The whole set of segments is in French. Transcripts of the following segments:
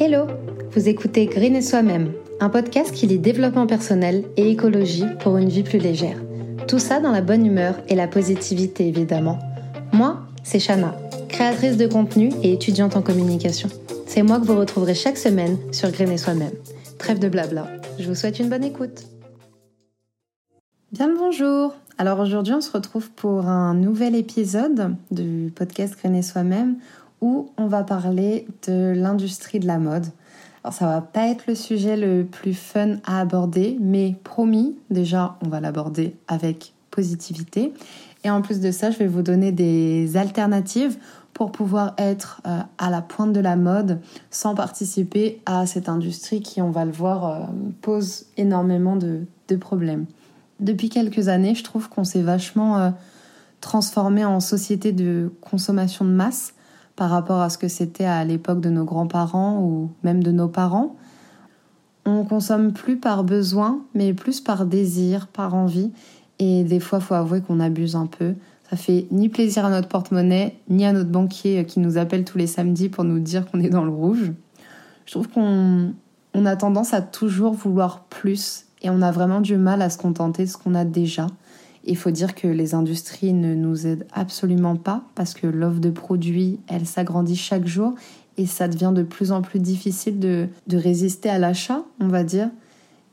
Hello Vous écoutez Green et Soi-même, un podcast qui lit développement personnel et écologie pour une vie plus légère. Tout ça dans la bonne humeur et la positivité évidemment. Moi, c'est Shana, créatrice de contenu et étudiante en communication. C'est moi que vous retrouverez chaque semaine sur Green et Soi-même. Trêve de blabla, je vous souhaite une bonne écoute. Bien le bonjour Alors aujourd'hui on se retrouve pour un nouvel épisode du podcast Green et Soi-même où on va parler de l'industrie de la mode. Alors ça va pas être le sujet le plus fun à aborder, mais promis, déjà on va l'aborder avec positivité. Et en plus de ça, je vais vous donner des alternatives pour pouvoir être euh, à la pointe de la mode sans participer à cette industrie qui, on va le voir, euh, pose énormément de, problèmes. Depuis quelques années, je trouve qu'on s'est vachement euh, transformé en société de consommation de masse par rapport à ce que c'était à l'époque de nos grands-parents ou même de nos parents. On consomme plus par besoin, mais plus par désir, par envie. Et des fois, faut avouer qu'on abuse un peu. Ça fait ni plaisir à notre porte-monnaie, ni à notre banquier qui nous appelle tous les samedis pour nous dire qu'on est dans le rouge. Je trouve qu'on on a tendance à toujours vouloir plus et on a vraiment du mal à se contenter de ce qu'on a déjà. Il faut dire que les industries ne nous aident absolument pas parce que l'offre de produits, elle s'agrandit chaque jour et ça devient de plus en plus difficile de, de résister à l'achat, on va dire.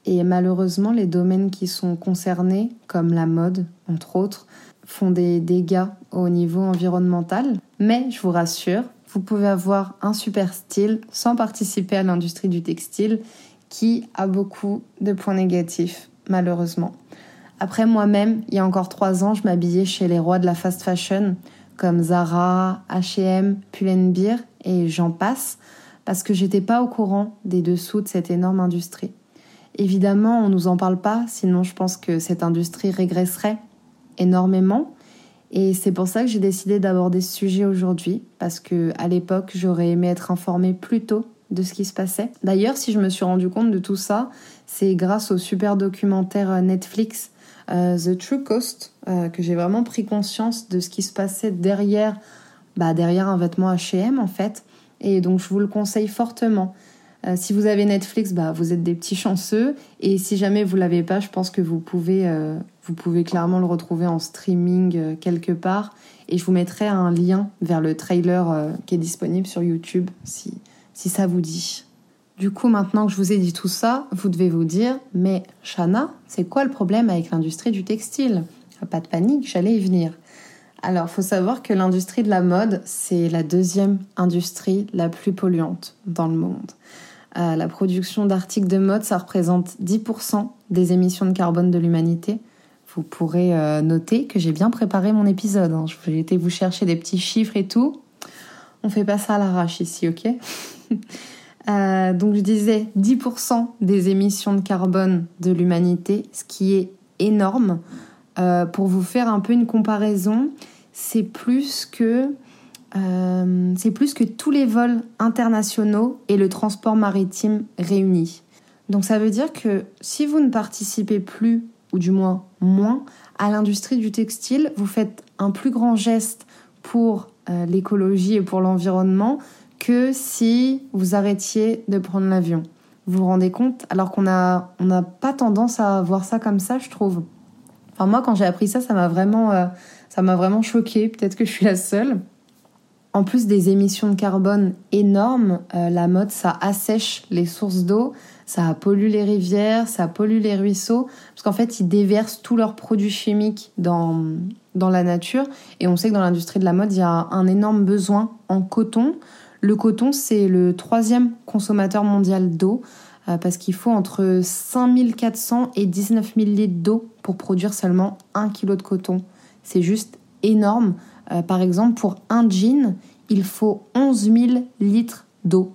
Et malheureusement, les domaines qui sont concernés, comme la mode, entre autres, font des dégâts au niveau environnemental. Mais je vous rassure, vous pouvez avoir un super style sans participer à l'industrie du textile qui a beaucoup de points négatifs, malheureusement. Après moi-même, il y a encore trois ans, je m'habillais chez les rois de la fast fashion, comme Zara, H&M, Pull&Bear et j'en passe, parce que j'étais pas au courant des dessous de cette énorme industrie. Évidemment, on nous en parle pas, sinon je pense que cette industrie régresserait énormément. Et c'est pour ça que j'ai décidé d'aborder ce sujet aujourd'hui, parce que à l'époque, j'aurais aimé être informée plus tôt de ce qui se passait. D'ailleurs, si je me suis rendu compte de tout ça, c'est grâce au super documentaire Netflix euh, The True Cost, euh, que j'ai vraiment pris conscience de ce qui se passait derrière, bah, derrière un vêtement H&M en fait. Et donc je vous le conseille fortement. Euh, si vous avez Netflix, bah, vous êtes des petits chanceux. Et si jamais vous l'avez pas, je pense que vous pouvez, vous pouvez clairement le retrouver en streaming quelque part. Et je vous mettrai un lien vers le trailer qui est disponible sur YouTube si, si ça vous dit. Du coup, maintenant que je vous ai dit tout ça, vous devez vous dire, mais Shana, c'est quoi le problème avec l'industrie du textile? Pas de panique, j'allais y venir. Alors, faut savoir que l'industrie de la mode, c'est la deuxième industrie la plus polluante dans le monde. Euh, la production d'articles de mode, ça représente 10% des émissions de carbone de l'humanité. Vous pourrez euh, noter que j'ai bien préparé mon épisode. Hein. Je vais été vous chercher des petits chiffres et tout. On fait pas ça à l'arrache ici, ok? Euh, donc je disais 10% des émissions de carbone de l'humanité, ce qui est énorme. Euh, pour vous faire un peu une comparaison, c'est plus que euh, c'est plus que tous les vols internationaux et le transport maritime réunis. Donc ça veut dire que si vous ne participez plus, ou du moins moins, à l'industrie du textile, vous faites un plus grand geste pour l'écologie et pour l'environnement que si vous arrêtiez de prendre l'avion. Vous vous rendez compte Alors qu'on a, on n'a pas tendance à voir ça comme ça, je trouve. Enfin, moi, quand j'ai appris ça, ça m'a vraiment, euh, vraiment choqué. Peut-être que je suis la seule. En plus des émissions de carbone énormes, euh, la mode, ça assèche les sources d'eau, ça pollue les rivières, ça pollue les ruisseaux, parce qu'en fait, ils déversent tous leurs produits chimiques dans, dans la nature. Et on sait que dans l'industrie de la mode, il y a un énorme besoin en coton. Le coton, c'est le troisième consommateur mondial d'eau euh, parce qu'il faut entre 5400 et 19 000 litres d'eau pour produire seulement 1 kg de coton. C'est juste énorme. Euh, par exemple, pour un jean, il faut 11 000 litres d'eau.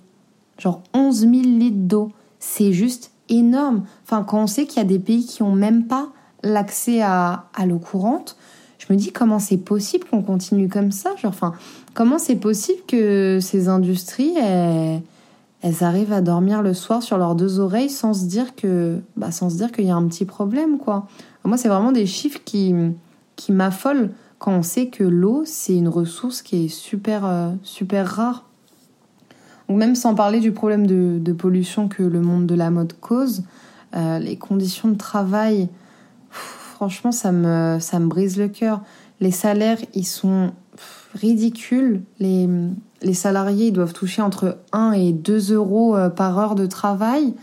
Genre 11 000 litres d'eau. C'est juste énorme. Enfin, quand on sait qu'il y a des pays qui n'ont même pas l'accès à, à l'eau courante, je me dis comment c'est possible qu'on continue comme ça? Genre, enfin, comment c'est possible que ces industries, elles, arrivent à dormir le soir sur leurs deux oreilles sans se dire que, bah, sans se dire qu'il y a un petit problème, quoi? Moi, c'est vraiment des chiffres qui, qui m'affolent quand on sait que l'eau, c'est une ressource qui est super, euh, super rare. Donc même sans parler du problème de, pollution que le monde de la mode cause, euh, les conditions de travail, franchement, ça me, ça me brise le cœur. Les salaires, ils sont ridicules. Les, les salariés ils doivent toucher entre 1 et 2 euros euh, par heure de travail.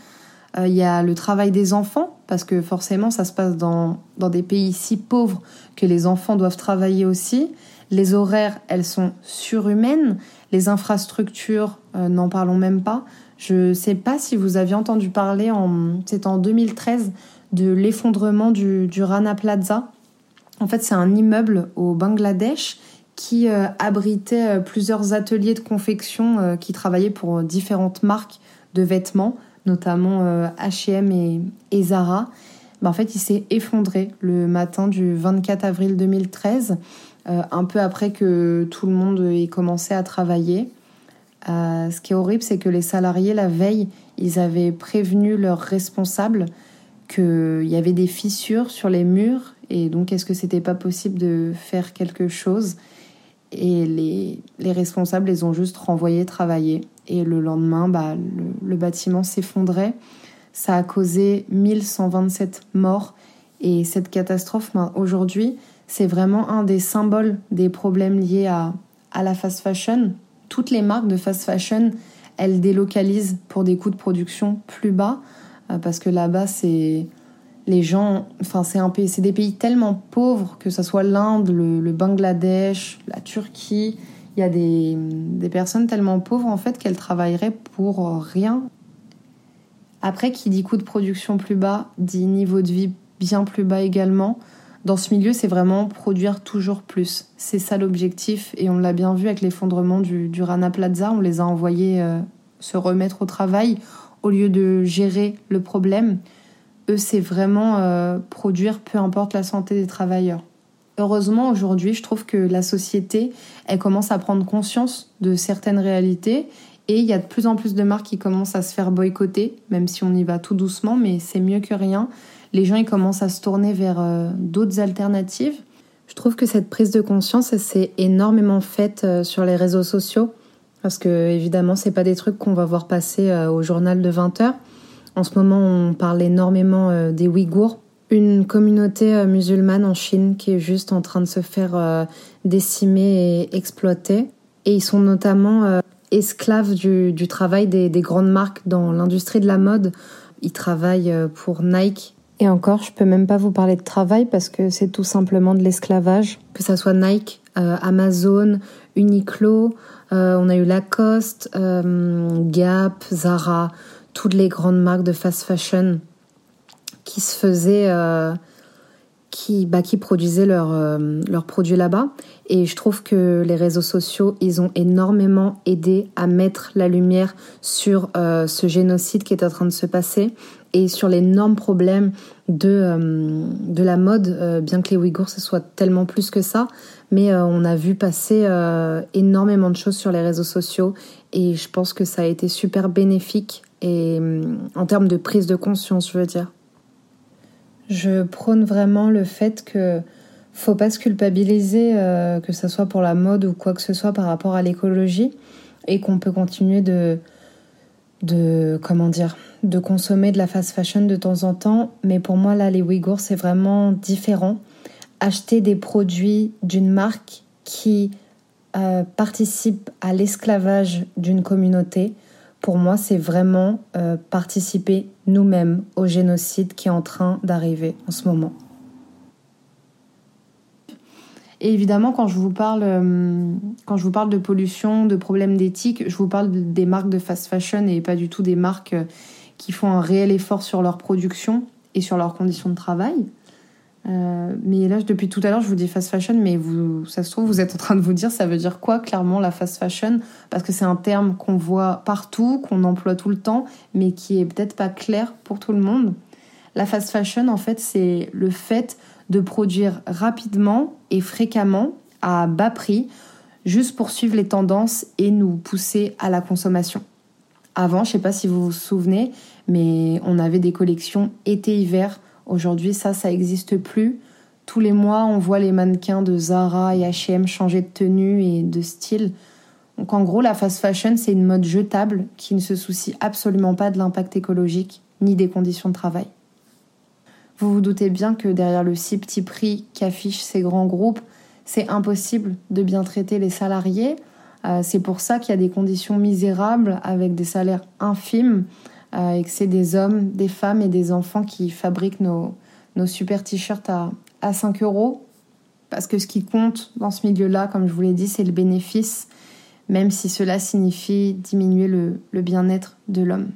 Euh, il y a le travail des enfants, parce que forcément, ça se passe dans, dans des pays si pauvres que les enfants doivent travailler aussi. Les horaires, elles sont surhumaines. Les infrastructures, euh, n'en parlons même pas. Je ne sais pas si vous aviez entendu parler, en, c'est en 2013, de l'effondrement du, du, Rana Plaza. En fait, c'est un immeuble au Bangladesh qui euh, abritait plusieurs ateliers de confection qui travaillaient pour différentes marques de vêtements notamment H&M et, Zara, bah, en fait, il s'est effondré le matin du 24 avril 2013, euh, un peu après que tout le monde ait commencé à travailler. Euh, ce qui est horrible, c'est que les salariés, la veille, ils avaient prévenu leurs responsables qu'il y avait des fissures sur les murs et donc est-ce que c'était pas possible de faire quelque chose? Et les, les, responsables les ont juste renvoyés travailler. Et le lendemain, bah, le, bâtiment s'effondrait. Ça a causé 1127 morts. Et cette catastrophe, bah, aujourd'hui, c'est vraiment un des symboles des problèmes liés à, à la fast fashion. Toutes les marques de fast fashion, elles délocalisent pour des coûts de production plus bas. Euh, parce que là-bas, c'est les gens, enfin c'est un pays, c'est des pays tellement pauvres que ce soit l'Inde, le, Bangladesh, la Turquie, il y a des, personnes tellement pauvres en fait qu'elles travailleraient pour rien. Après, qui dit coût de production plus bas, dit niveau de vie bien plus bas également. Dans ce milieu, c'est vraiment produire toujours plus. C'est ça l'objectif et on l'a bien vu avec l'effondrement du, du, Rana Plaza. On les a envoyés euh, se remettre au travail au lieu de gérer le problème c'est vraiment euh, produire peu importe la santé des travailleurs. Heureusement, aujourd'hui, je trouve que la société, elle commence à prendre conscience de certaines réalités et il y a de plus en plus de marques qui commencent à se faire boycotter, même si on y va tout doucement, mais c'est mieux que rien. Les gens, ils commencent à se tourner vers euh, d'autres alternatives. Je trouve que cette prise de conscience, s'est énormément faite euh, sur les réseaux sociaux, parce que évidemment, c'est pas des trucs qu'on va voir passer au journal de 20 heures. En ce moment, on parle énormément euh, des Ouïghours, une communauté euh, musulmane en Chine qui est juste en train de se faire euh, décimer et exploiter. Et ils sont notamment esclaves du, travail des, grandes marques dans l'industrie de la mode. Ils travaillent pour Nike. Et encore, je peux même pas vous parler de travail parce que c'est tout simplement de l'esclavage. Que ça soit Nike, Amazon, Uniqlo, on a eu Lacoste, Gap, Zara, toutes les grandes marques de fast fashion qui se faisaient, euh, qui, bah, qui produisaient euh, leurs produits là-bas. Et je trouve que les réseaux sociaux, ils ont énormément aidé à mettre la lumière sur euh, ce génocide qui est en train de se passer et sur l'énorme problème de, de la mode, bien que les Ouïghours, ce soit tellement plus que ça. Mais on a vu passer énormément de choses sur les réseaux sociaux et je pense que ça a été super bénéfique et en termes de prise de conscience, je veux dire. Je prône vraiment le fait que faut pas se culpabiliser, euh, que ce soit pour la mode ou quoi que ce soit par rapport à l'écologie, et qu'on peut continuer de, de comment dire, de consommer de la fast fashion de temps en temps. Mais pour moi là, les Ouïghours c'est vraiment différent. Acheter des produits d'une marque qui euh, participe à l'esclavage d'une communauté, pour moi, c'est vraiment euh, participer nous-mêmes au génocide qui est en train d'arriver en ce moment. Et évidemment, quand je vous parle, euh, quand je vous parle de pollution, de problèmes d'éthique, je vous parle des marques de fast fashion et pas du tout des marques euh, qui font un réel effort sur leur production et sur leurs conditions de travail. Euh, mais là, depuis tout à l'heure, je vous dis fast fashion, mais vous, ça se trouve, vous êtes en train de vous dire, ça veut dire quoi clairement la fast fashion? Parce que c'est un terme qu'on voit partout, qu'on emploie tout le temps, mais qui est peut-être pas clair pour tout le monde. La fast fashion, en fait, c'est le fait de produire rapidement et fréquemment à bas prix, juste pour suivre les tendances et nous pousser à la consommation. Avant, je sais pas si vous vous souvenez, mais on avait des collections été-hiver Aujourd'hui, ça, ça n'existe plus. Tous les mois, on voit les mannequins de Zara et H&M changer de tenue et de style. Donc en gros, la fast fashion, c'est une mode jetable qui ne se soucie absolument pas de l'impact écologique ni des conditions de travail. Vous vous doutez bien que derrière le si petit prix qu'affichent ces grands groupes, c'est impossible de bien traiter les salariés. Euh, c'est pour ça qu'il y a des conditions misérables avec des salaires infimes euh, et que c'est des hommes, des femmes et des enfants qui fabriquent nos, nos super t-shirts à, à 5 euros. Parce que ce qui compte dans ce milieu-là, comme je vous l'ai dit, c'est le bénéfice, même si cela signifie diminuer le, le bien-être de l'homme.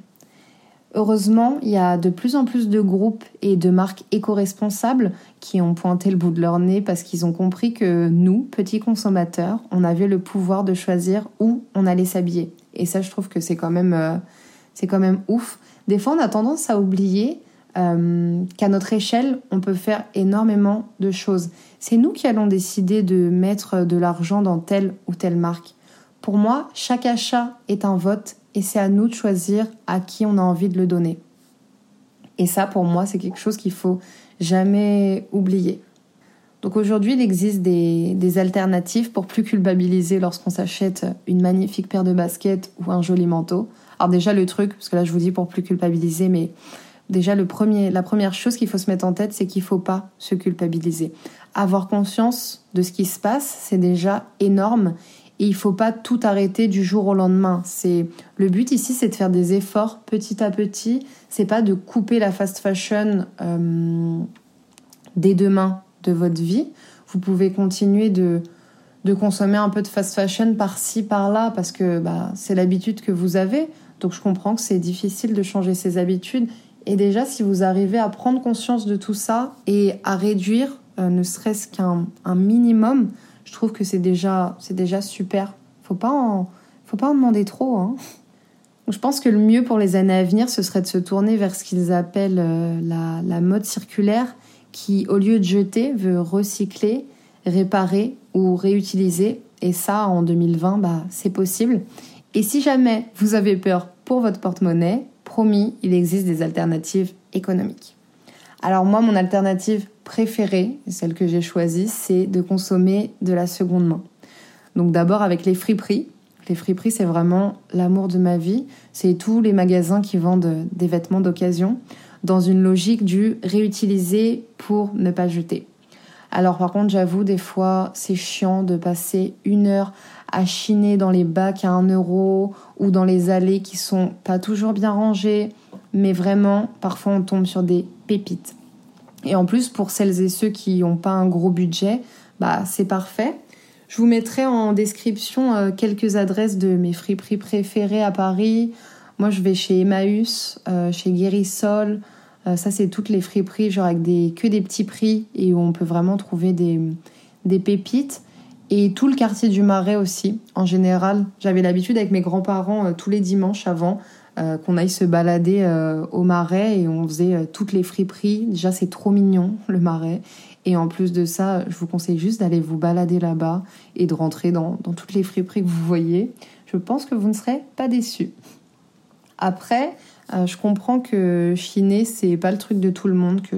Heureusement, il y a de plus en plus de groupes et de marques éco-responsables qui ont pointé le bout de leur nez parce qu'ils ont compris que nous, petits consommateurs, on avait le pouvoir de choisir où on allait s'habiller. Et ça, je trouve que c'est quand même, euh, c'est quand même ouf. Des fois, on a tendance à oublier euh, qu'à notre échelle, on peut faire énormément de choses. C'est nous qui allons décider de mettre de l'argent dans telle ou telle marque. Pour moi, chaque achat est un vote et c'est à nous de choisir à qui on a envie de le donner. Et ça, pour moi, c'est quelque chose qu'il faut jamais oublier. Donc aujourd'hui, il existe des, des, alternatives pour plus culpabiliser lorsqu'on s'achète une magnifique paire de baskets ou un joli manteau. Alors déjà le truc, parce que là je vous dis pour plus culpabiliser, mais déjà le premier, la première chose qu'il faut se mettre en tête, c'est qu'il faut pas se culpabiliser. Avoir conscience de ce qui se passe, c'est déjà énorme et il faut pas tout arrêter du jour au lendemain. C'est le but ici, c'est de faire des efforts petit à petit. C'est pas de couper la fast fashion euh, dès demain de votre vie. Vous pouvez continuer de de consommer un peu de fast fashion par-ci par-là parce que bah, c'est l'habitude que vous avez. Donc je comprends que c'est difficile de changer ses habitudes. Et déjà, si vous arrivez à prendre conscience de tout ça et à réduire, euh, ne serait-ce qu'un un minimum, je trouve que c'est déjà, déjà super. Faut pas en, faut pas en demander trop. Hein. Je pense que le mieux pour les années à venir, ce serait de se tourner vers ce qu'ils appellent euh, la, la, mode circulaire, qui, au lieu de jeter, veut recycler, réparer ou réutiliser. Et ça, en 2020, bah, c'est possible. Et si jamais vous avez peur pour votre porte-monnaie, promis, il existe des alternatives économiques. Alors moi, mon alternative préférée, celle que j'ai choisie, c'est de consommer de la seconde main. Donc d'abord avec les friperies. Les friperies, c'est vraiment l'amour de ma vie. C'est tous les magasins qui vendent des vêtements d'occasion dans une logique du réutiliser pour ne pas jeter. Alors par contre, j'avoue, des fois, c'est chiant de passer une heure à chiner dans les bacs à 1 euro ou dans les allées qui sont pas toujours bien rangées. Mais vraiment, parfois, on tombe sur des pépites. Et en plus, pour celles et ceux qui n'ont pas un gros budget, bah, c'est parfait. Je vous mettrai en description euh, quelques adresses de mes friperies préférées à Paris. Moi, je vais chez Emmaüs, euh, chez Guérissol. Euh, ça, c'est toutes les friperies, genre avec des, que des petits prix et où on peut vraiment trouver des, des pépites. Et tout le quartier du Marais aussi, en général. J'avais l'habitude avec mes grands-parents tous les dimanches avant euh, qu'on aille se balader euh, au marais et on faisait euh, toutes les friperies. Déjà, c'est trop mignon, le marais. Et en plus de ça, je vous conseille juste d'aller vous balader là-bas et de rentrer dans, dans, toutes les friperies que vous voyez. Je pense que vous ne serez pas déçus. Après, je comprends que chiner, c'est pas le truc de tout le monde, que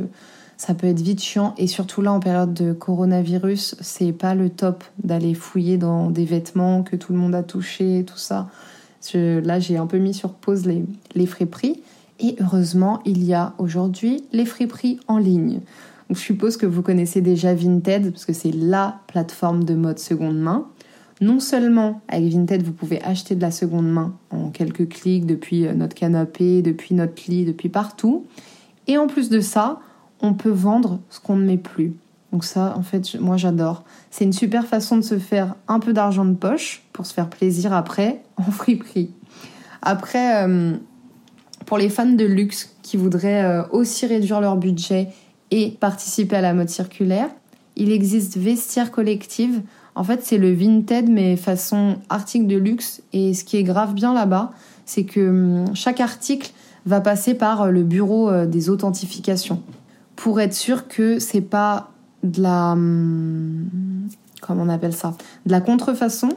ça peut être vite chiant. Et surtout là, en période de coronavirus, c'est pas le top d'aller fouiller dans des vêtements que tout le monde a touché, tout ça là, j'ai un peu mis sur pause les, les friperies. Et heureusement, il y a aujourd'hui les friperies en ligne. Je suppose que vous connaissez déjà Vinted, parce que c'est la plateforme de mode seconde main. Non seulement avec Vinted, vous pouvez acheter de la seconde main en quelques clics depuis euh, notre canapé, depuis notre lit, depuis partout. Et en plus de ça, on peut vendre ce qu'on ne met plus. Donc ça, en fait, moi j'adore. C'est une super façon de se faire un peu d'argent de poche pour se faire plaisir après en friperie. Après, euh, pour les fans de luxe qui voudraient euh, aussi réduire leur budget et participer à la mode circulaire, il existe Vestiaire Collective. En fait, c'est le Vinted mais façon article de luxe. Et ce qui est grave bien là-bas, c'est que hum, chaque article va passer par le bureau euh, des authentifications. Pour être sûr que c'est pas de la hum, comment on appelle ça? De la contrefaçon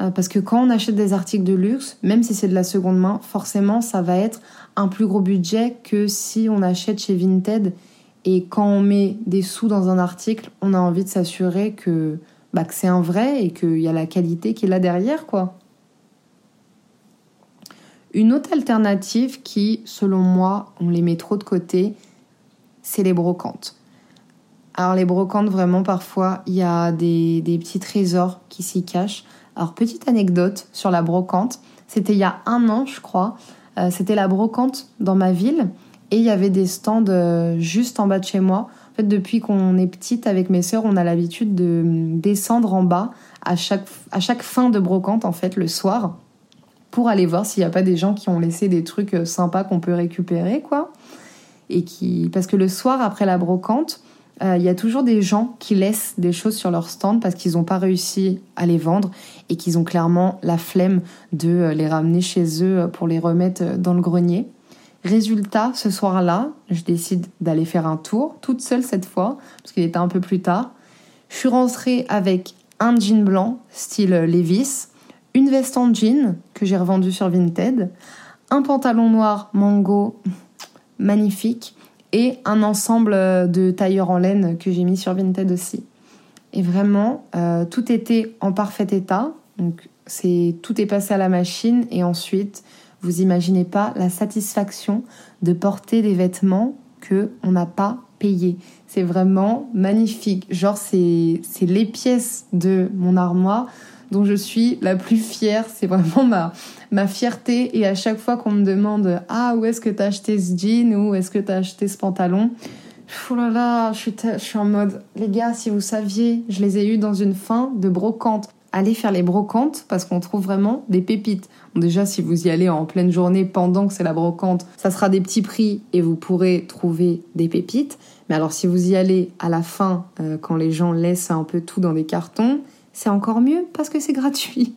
euh, parce que quand on achète des articles de luxe même si c'est de la seconde main forcément ça va être un plus gros budget que si on achète chez Vinted. Et quand on met des sous dans un article on a envie de s'assurer que bah, que c'est un vrai et qu'il y a la qualité qui est là derrière quoi Une autre alternative qui, selon moi, on les met trop de côté, c'est les brocantes. Alors les brocantes, vraiment, parfois, il y a des, petits trésors qui s'y cachent. Alors, petite anecdote sur la brocante, c'était il y a un an, je crois. Euh, c'était la brocante dans ma ville et il y avait des stands euh, juste en bas de chez moi. Depuis qu'on est petite avec mes sœurs, on a l'habitude de descendre en bas à chaque, à chaque fin de brocante, en fait, le soir, pour aller voir s'il n'y a pas des gens qui ont laissé des trucs euh, sympas qu'on peut récupérer, quoi. Et qui... Parce que le soir, après la brocante, il y a toujours des gens qui laissent des choses sur leur stand parce qu'ils n'ont pas réussi à les vendre et qu'ils ont clairement la flemme de les ramener chez eux pour les remettre dans le grenier. Résultat, ce soir-là, je décide d'aller faire un tour, toute seule cette fois, parce qu'il était un peu plus tard. Je suis rentrée avec un jean blanc, style Levis, une veste en jean que j'ai revendue sur Vinted, un pantalon noir mango magnifique et un ensemble de tailleurs en laine que j'ai mis sur Vinted aussi. Et vraiment, euh, tout était en parfait état. Donc, tout est passé à la machine et ensuite imaginez pas la satisfaction de porter des vêtements que on n'a pas payés. C'est vraiment magnifique. Genre c'est les pièces de mon armoire dont je suis la plus fière. C'est vraiment ma fierté. Et à chaque fois qu'on me demande ah où est-ce que t'as acheté ce jean ou est-ce que t'as acheté ce pantalon, là là, je suis, je suis en mode les gars, si vous saviez, je les ai eus dans une fin de brocante allez faire les brocantes parce qu'on trouve vraiment des pépites. déjà, si vous y allez en pleine journée pendant que c'est la brocante, ça sera des petits prix et vous pourrez trouver des pépites. Mais alors, si vous y allez à la fin, euh, quand les gens laissent un peu tout dans des cartons, c'est encore mieux parce que c'est gratuit.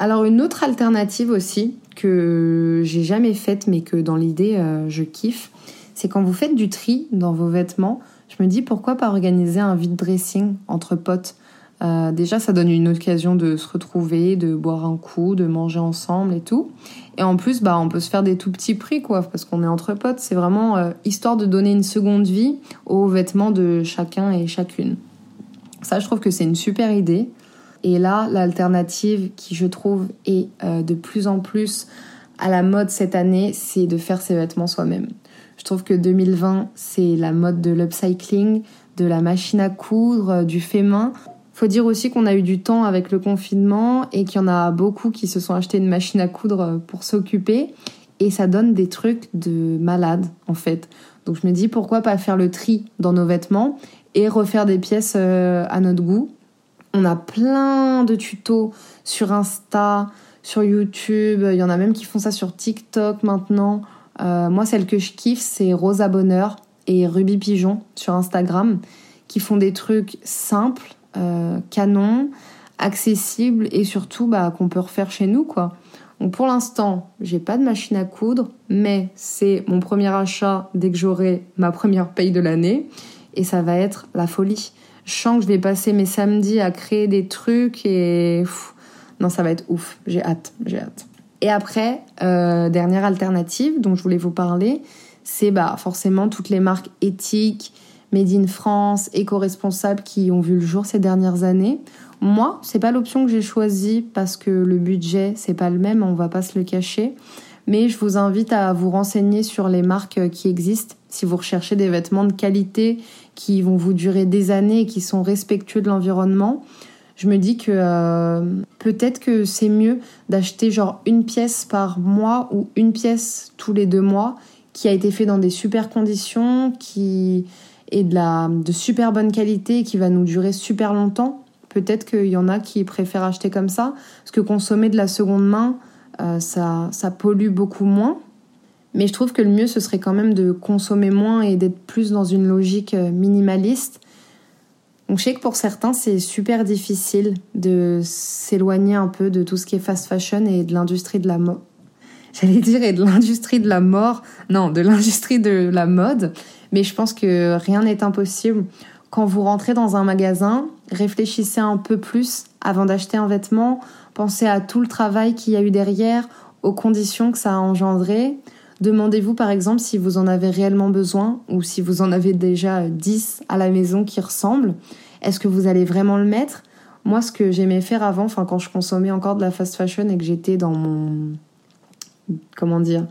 Alors, une autre alternative aussi que j'ai jamais faite, mais que dans l'idée euh, je kiffe, c'est quand vous faites du tri dans vos vêtements. Je me dis pourquoi pas organiser un vide dressing entre potes euh, déjà, ça donne une occasion de se retrouver, de boire un coup, de manger ensemble et tout. Et en plus, bah, on peut se faire des tout petits prix, quoi, parce qu'on est entre potes. C'est vraiment euh, histoire de donner une seconde vie aux vêtements de chacun et chacune. Ça, je trouve que c'est une super idée. Et là, l'alternative qui, je trouve, est euh, de plus en plus à la mode cette année, c'est de faire ses vêtements soi-même. Je trouve que 2020, c'est la mode de l'upcycling, de la machine à coudre, du fait main. Faut dire aussi qu'on a eu du temps avec le confinement et qu'il y en a beaucoup qui se sont achetés une machine à coudre pour s'occuper et ça donne des trucs de malade en fait. Donc je me dis pourquoi pas faire le tri dans nos vêtements et refaire des pièces euh, à notre goût. On a plein de tutos sur Insta, sur YouTube, il y en a même qui font ça sur TikTok maintenant. Euh, moi, celle que je kiffe, c'est Rosa Bonheur et Ruby Pigeon sur Instagram, qui font des trucs simples euh, canon, accessible et surtout bah, qu'on peut refaire chez nous quoi. Donc pour l'instant, j'ai pas de machine à coudre, mais c'est mon premier achat dès que j'aurai ma première paye de l'année et ça va être la folie. Je sens que je vais passer mes samedis à créer des trucs et non, ça va être ouf. J'ai hâte, j'ai hâte. Et après, euh, dernière alternative dont je voulais vous parler, c'est bah forcément toutes les marques éthiques, Made in France, éco-responsables qui ont vu le jour ces dernières années. Moi, c'est pas l'option que j'ai choisie parce que le budget, c'est pas le même, on va pas se le cacher. Mais je vous invite à vous renseigner sur les marques qui existent si vous recherchez des vêtements de qualité qui vont vous durer des années et qui sont respectueux de l'environnement. Je me dis que euh, peut-être que c'est mieux d'acheter genre une pièce par mois ou une pièce tous les deux mois qui a été fait dans des super conditions, qui de, la, de super bonne qualité qui va nous durer super longtemps. Peut-être qu'il y en a qui préfèrent acheter comme ça, parce que consommer de la seconde main, euh, ça, ça pollue beaucoup moins. Mais je trouve que le mieux, ce serait quand même de consommer moins et d'être plus dans une logique euh, minimaliste. Donc je sais que pour certains, c'est super difficile de s'éloigner un peu de tout ce qui est fast fashion et de l'industrie de la mode. J'allais dire et de l'industrie de la mort. Non, de l'industrie de la mode. Mais je pense que rien n'est impossible. Quand vous rentrez dans un magasin, réfléchissez un peu plus avant d'acheter un vêtement. Pensez à tout le travail qu'il y a eu derrière, aux conditions que ça a engendré. Demandez-vous par exemple si vous en avez réellement besoin ou si vous en avez déjà 10 à la maison qui ressemblent. Est-ce que vous allez vraiment le mettre? Moi, ce que j'aimais faire avant, enfin quand je consommais encore de la fast fashion et que j'étais dans mon comment dire,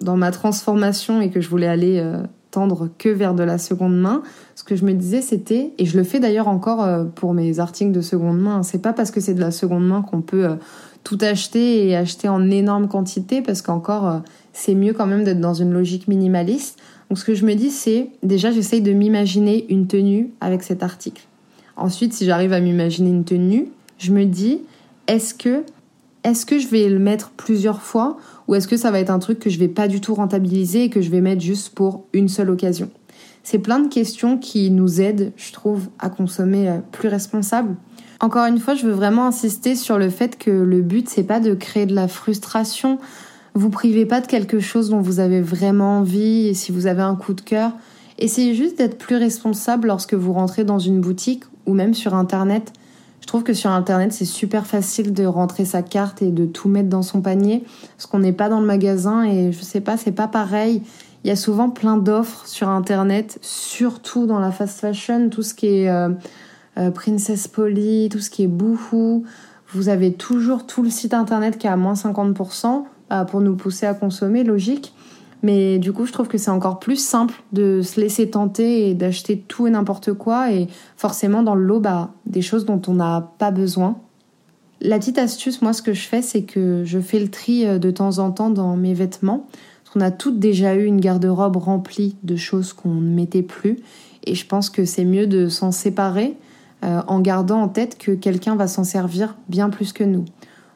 dans ma transformation et que je voulais aller euh, tendre que vers de la seconde main, ce que je me disais c'était, et je le fais d'ailleurs encore euh, pour mes articles de seconde main, c'est pas parce que c'est de la seconde main qu'on peut euh, tout acheter et acheter en énorme quantité, parce qu'encore c'est mieux quand même d'être dans une logique minimaliste. Donc ce que je me dis c'est, déjà j'essaye de m'imaginer une tenue avec cet article. Ensuite, si j'arrive à m'imaginer une tenue, je me dis, est-ce que est-ce que je vais le mettre plusieurs fois ou est-ce que ça va être un truc que je vais pas du tout rentabiliser et que je vais mettre juste pour une seule occasion? C'est plein de questions qui nous aident, je trouve, à consommer euh, plus responsable. Encore une fois, je veux vraiment insister sur le fait que le but c'est pas de créer de la frustration. Vous privez pas de quelque chose dont vous avez vraiment envie et si vous avez un coup de cœur, essayez juste d'être plus responsable lorsque vous rentrez dans une boutique ou même sur internet je trouve que sur Internet, c'est super facile de rentrer sa carte et de tout mettre dans son panier, parce qu'on n'est pas dans le magasin et je sais pas, c'est pas pareil. Il y a souvent plein d'offres sur Internet, surtout dans la fast fashion, tout ce qui est euh, euh, Princess Polly, tout ce qui est Boohoo. Vous avez toujours tout le site Internet qui est à moins 50% bah, pour nous pousser à consommer, logique. Mais du coup, je trouve que c'est encore plus simple de se laisser tenter et d'acheter tout et n'importe quoi. Et forcément, dans le lot, bah, des choses dont on n'a pas besoin. La petite astuce, moi, ce que je fais, c'est que je fais le tri euh, de temps en temps dans mes vêtements. Parce qu'on a toutes déjà eu une garde-robe remplie de choses qu'on ne mettait plus. Et je pense que c'est mieux de s'en séparer euh, en gardant en tête que quelqu'un va s'en servir bien plus que nous.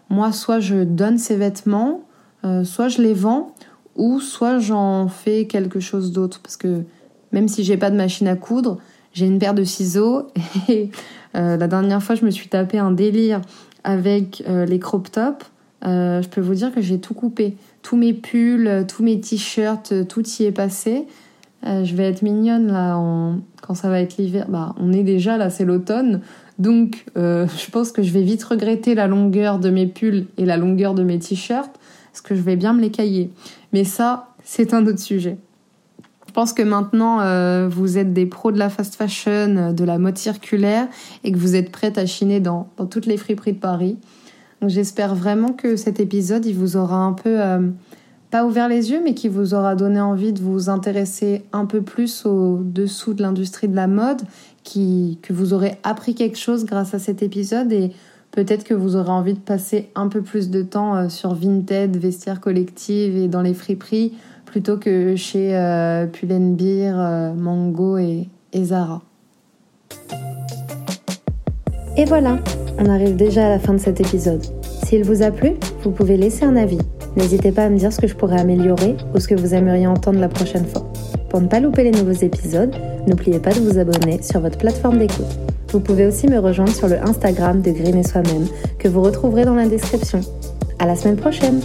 Moi, soit je donne ces vêtements, euh, soit je les vends, ou soit j'en fais quelque chose d'autre parce que même si j'ai pas de machine à coudre, j'ai une paire de ciseaux et euh, la dernière fois je me suis tapé un délire avec euh, les crop tops. Euh, je peux vous dire que j'ai tout coupé, tous mes pulls, tous mes t-shirts, tout y est passé. je vais être mignonne là quand ça va être l'hiver. Bah, on est déjà là, c'est l'automne. Donc, je pense que je vais vite regretter la longueur de mes pulls et la longueur de mes t-shirts parce que je vais bien me les cailler. Mais ça, c'est un autre sujet. Je pense que maintenant, euh, vous êtes des pros de la fast fashion, de la mode circulaire, et que vous êtes prêtes à chiner dans, toutes les friperies de Paris. J'espère vraiment que cet épisode, il vous aura un peu, euh, pas ouvert les yeux, mais qui vous aura donné envie de vous intéresser un peu plus au dessous de l'industrie de la mode, qui, que vous aurez appris quelque chose grâce à cet épisode et Peut-être que vous aurez envie de passer un peu plus de temps euh, sur Vinted, Vestiaire Collective et dans les friperies plutôt que chez euh, Pull&Bear, euh, Mango et, et Zara. Et voilà, on arrive déjà à la fin de cet épisode. S'il vous a plu, vous pouvez laisser un avis. N'hésitez pas à me dire ce que je pourrais améliorer ou ce que vous aimeriez entendre la prochaine fois. Pour ne pas louper les nouveaux épisodes, n'oubliez pas de vous abonner sur votre plateforme d'écoute. Vous pouvez aussi me rejoindre sur le Instagram de Green et Soi-même que vous retrouverez dans la description. À la semaine prochaine!